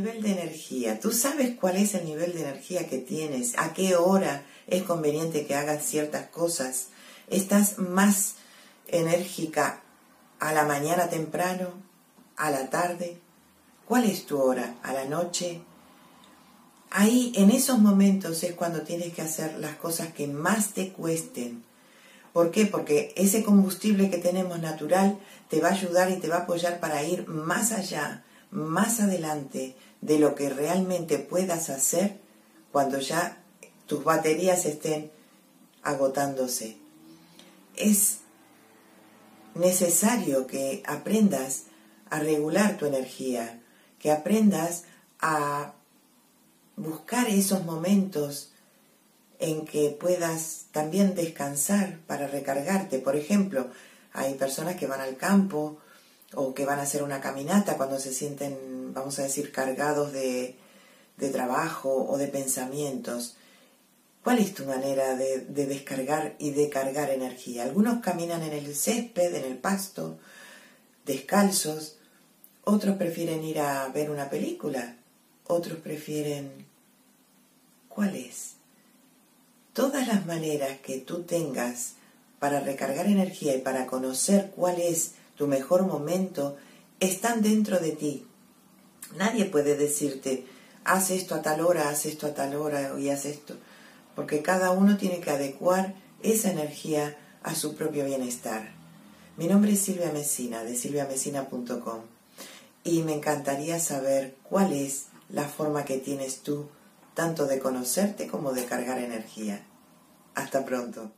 Nivel de energía. ¿Tú sabes cuál es el nivel de energía que tienes? ¿A qué hora es conveniente que hagas ciertas cosas? ¿Estás más enérgica a la mañana temprano? ¿A la tarde? ¿Cuál es tu hora? ¿A la noche? Ahí, en esos momentos es cuando tienes que hacer las cosas que más te cuesten. ¿Por qué? Porque ese combustible que tenemos natural te va a ayudar y te va a apoyar para ir más allá, más adelante de lo que realmente puedas hacer cuando ya tus baterías estén agotándose. Es necesario que aprendas a regular tu energía, que aprendas a buscar esos momentos en que puedas también descansar para recargarte. Por ejemplo, hay personas que van al campo o que van a hacer una caminata cuando se sienten, vamos a decir, cargados de, trabajo o de pensamientos. ¿Cuál es tu manera de, de, descargar y de cargar energía? Algunos caminan en el césped, en el pasto, descalzos, otros prefieren ir a ver una película, otros prefieren ¿Cuál es? Todas las maneras que tú tengas para recargar energía y para conocer cuál es tu mejor momento están dentro de ti. Nadie puede decirte, haz esto a tal hora, haz esto a tal hora y haz esto, porque cada uno tiene que adecuar esa energía a su propio bienestar. Mi nombre es Silvia Mesina, de silviamesina.com, y me encantaría saber cuál es la forma que tienes tú tanto de conocerte como de cargar energía. Hasta pronto.